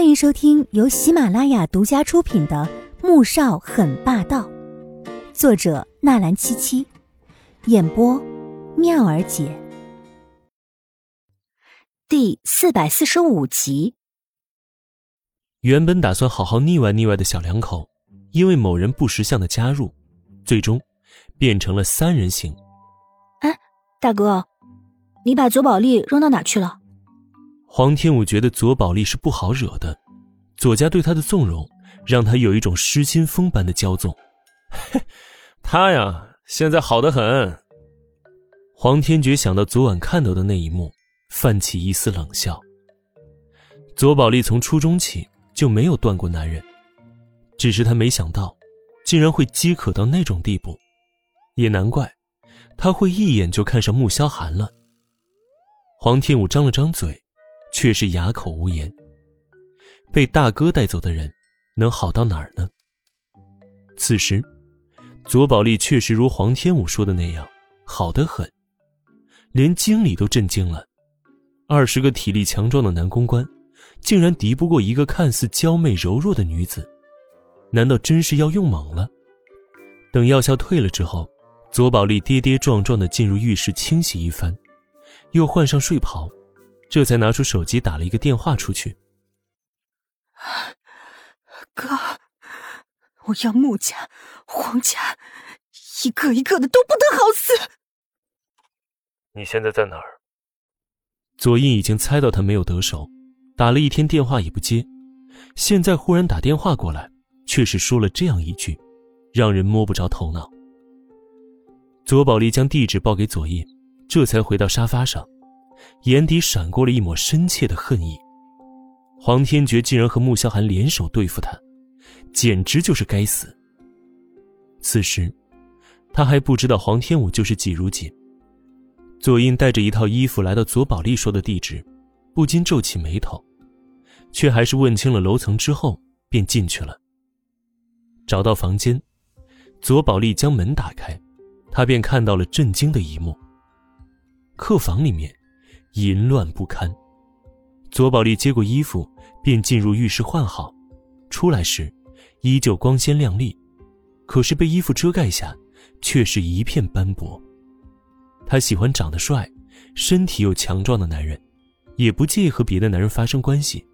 欢迎收听由喜马拉雅独家出品的《穆少很霸道》，作者纳兰七七，演播妙儿姐，第四百四十五集。原本打算好好腻歪腻歪的小两口，因为某人不识相的加入，最终变成了三人行。哎，大哥，你把左宝丽扔到哪去了？黄天武觉得左宝莉是不好惹的，左家对他的纵容，让他有一种失心疯般的骄纵。他呀，现在好的很。黄天觉想到昨晚看到的那一幕，泛起一丝冷笑。左宝莉从初中起就没有断过男人，只是他没想到，竟然会饥渴到那种地步，也难怪，他会一眼就看上穆萧寒了。黄天武张了张嘴。却是哑口无言。被大哥带走的人，能好到哪儿呢？此时，左宝莉确实如黄天武说的那样，好得很，连经理都震惊了。二十个体力强壮的男公关，竟然敌不过一个看似娇媚柔弱的女子，难道真是要用猛了？等药效退了之后，左宝莉跌跌撞撞的进入浴室清洗一番，又换上睡袍。这才拿出手机打了一个电话出去。哥，我要穆家、黄家，一个一个的都不得好死。你现在在哪儿？左印已经猜到他没有得手，打了一天电话也不接，现在忽然打电话过来，却是说了这样一句，让人摸不着头脑。左宝莉将地址报给左印，这才回到沙发上。眼底闪过了一抹深切的恨意。黄天觉竟然和穆萧寒联手对付他，简直就是该死。此时，他还不知道黄天武就是季如锦。左印带着一套衣服来到左宝莉说的地址，不禁皱起眉头，却还是问清了楼层之后便进去了。找到房间，左宝莉将门打开，他便看到了震惊的一幕。客房里面。淫乱不堪，左宝莉接过衣服，便进入浴室换好。出来时，依旧光鲜亮丽，可是被衣服遮盖下，却是一片斑驳。她喜欢长得帅、身体又强壮的男人，也不介意和别的男人发生关系，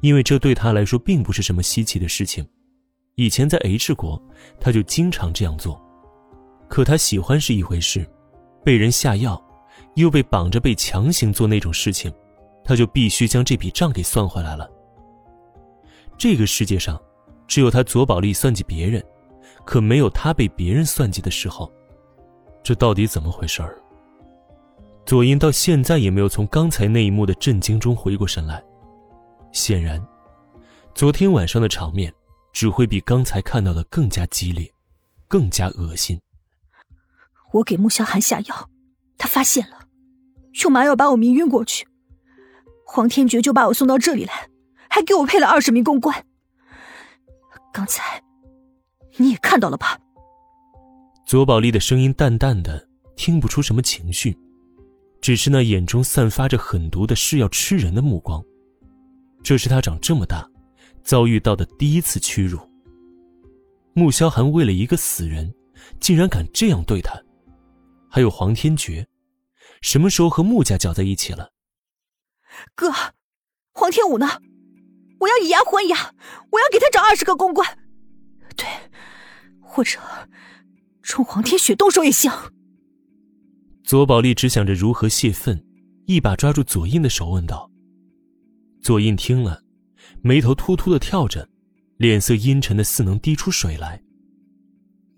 因为这对她来说并不是什么稀奇的事情。以前在 H 国，她就经常这样做。可她喜欢是一回事，被人下药。又被绑着被强行做那种事情，他就必须将这笔账给算回来了。这个世界上，只有他左宝莉算计别人，可没有他被别人算计的时候。这到底怎么回事儿？左英到现在也没有从刚才那一幕的震惊中回过神来。显然，昨天晚上的场面只会比刚才看到的更加激烈，更加恶心。我给穆萧寒下药，他发现了。用麻药把我迷晕过去，黄天觉就把我送到这里来，还给我配了二十名公关。刚才你也看到了吧？左宝莉的声音淡淡的，听不出什么情绪，只是那眼中散发着狠毒的是要吃人的目光。这是他长这么大遭遇到的第一次屈辱。穆萧寒为了一个死人，竟然敢这样对他，还有黄天觉。什么时候和穆家搅在一起了？哥，黄天武呢？我要以牙还牙，我要给他找二十个公关。对，或者冲黄天雪动手也行。左宝莉只想着如何泄愤，一把抓住左印的手，问道：“左印听了，眉头突突的跳着，脸色阴沉的似能滴出水来。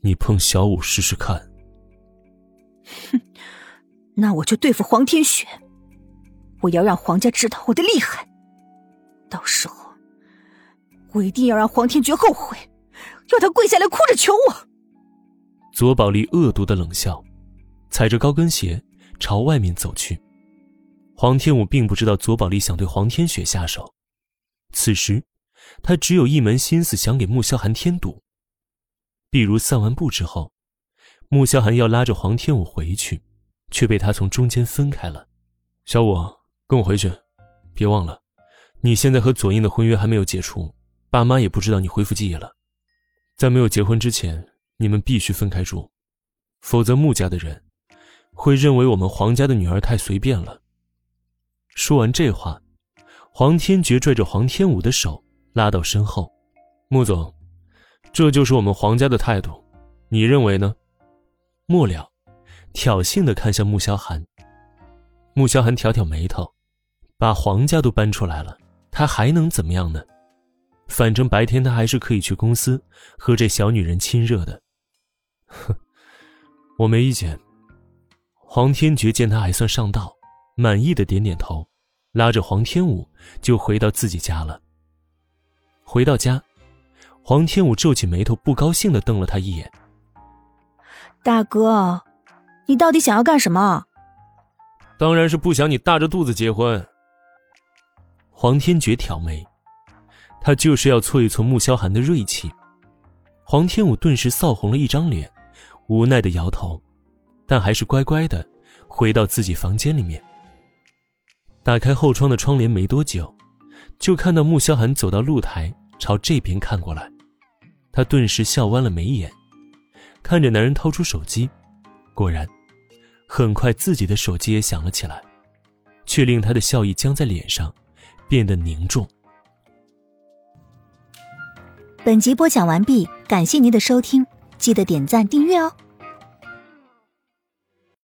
你碰小五试试看。”哼。那我就对付黄天雪，我要让黄家知道我的厉害。到时候，我一定要让黄天觉后悔，要他跪下来哭着求我。左宝莉恶毒的冷笑，踩着高跟鞋朝外面走去。黄天武并不知道左宝莉想对黄天雪下手，此时他只有一门心思想给穆萧寒添堵。比如散完步之后，穆萧寒要拉着黄天武回去。却被他从中间分开了。小五，跟我回去，别忘了，你现在和左英的婚约还没有解除，爸妈也不知道你恢复记忆了。在没有结婚之前，你们必须分开住，否则穆家的人会认为我们黄家的女儿太随便了。说完这话，黄天觉拽着黄天武的手拉到身后：“穆总，这就是我们黄家的态度，你认为呢？”末了，挑衅的看向穆萧寒。穆萧寒挑挑眉头，把黄家都搬出来了，他还能怎么样呢？反正白天他还是可以去公司和这小女人亲热的。哼，我没意见。黄天觉见他还算上道，满意的点点头，拉着黄天武就回到自己家了。回到家，黄天武皱起眉头，不高兴的瞪了他一眼：“大哥，你到底想要干什么？”当然是不想你大着肚子结婚。黄天觉挑眉，他就是要挫一挫穆萧寒的锐气。黄天武顿时臊红了一张脸，无奈的摇头，但还是乖乖的回到自己房间里面。打开后窗的窗帘没多久，就看到穆萧寒走到露台，朝这边看过来。他顿时笑弯了眉眼，看着男人掏出手机，果然。很快，自己的手机也响了起来，却令他的笑意僵在脸上，变得凝重。本集播讲完毕，感谢您的收听，记得点赞订阅哦。